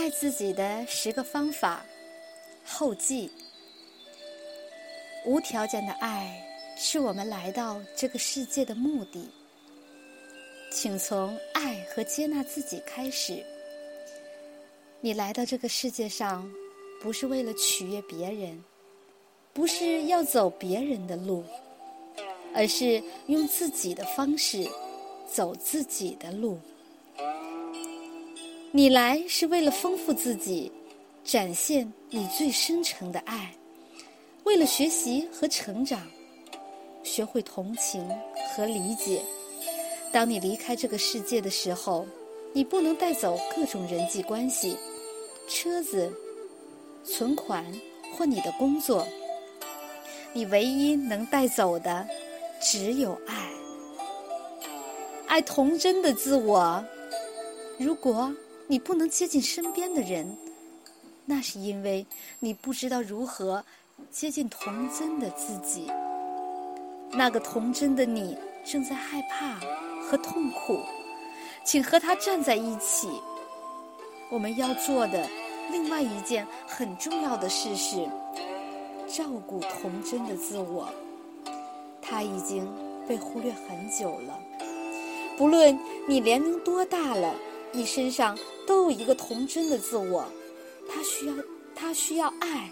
爱自己的十个方法后记。无条件的爱是我们来到这个世界的目的，请从爱和接纳自己开始。你来到这个世界上，不是为了取悦别人，不是要走别人的路，而是用自己的方式走自己的路。你来是为了丰富自己，展现你最深沉的爱。为了学习和成长，学会同情和理解。当你离开这个世界的时候，你不能带走各种人际关系、车子、存款或你的工作。你唯一能带走的，只有爱，爱童真的自我。如果你不能接近身边的人，那是因为你不知道如何。接近童真的自己，那个童真的你正在害怕和痛苦，请和他站在一起。我们要做的另外一件很重要的事是照顾童真的自我，他已经被忽略很久了。不论你年龄多大了，你身上都有一个童真的自我，他需要，他需要爱。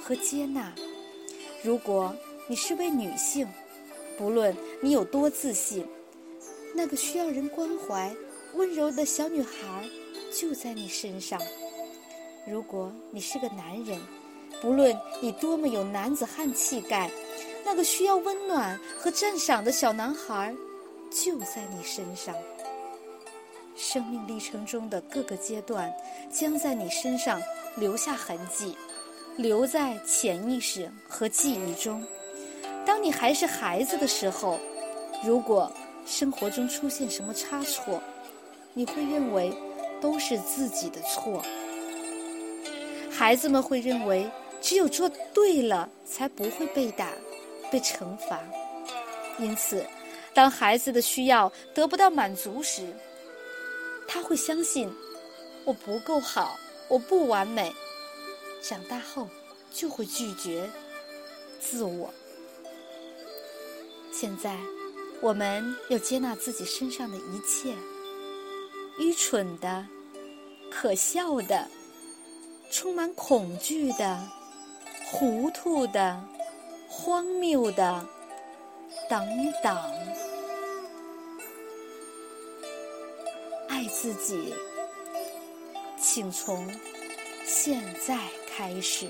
和接纳。如果你是位女性，不论你有多自信，那个需要人关怀、温柔的小女孩就在你身上；如果你是个男人，不论你多么有男子汉气概，那个需要温暖和赞赏的小男孩就在你身上。生命历程中的各个阶段将在你身上留下痕迹。留在潜意识和记忆中。当你还是孩子的时候，如果生活中出现什么差错，你会认为都是自己的错。孩子们会认为只有做对了，才不会被打、被惩罚。因此，当孩子的需要得不到满足时，他会相信我不够好，我不完美。长大后就会拒绝自我。现在，我们要接纳自己身上的一切：愚蠢的、可笑的、充满恐惧的、糊涂的、荒谬的等等。爱自己，请从现在。开始。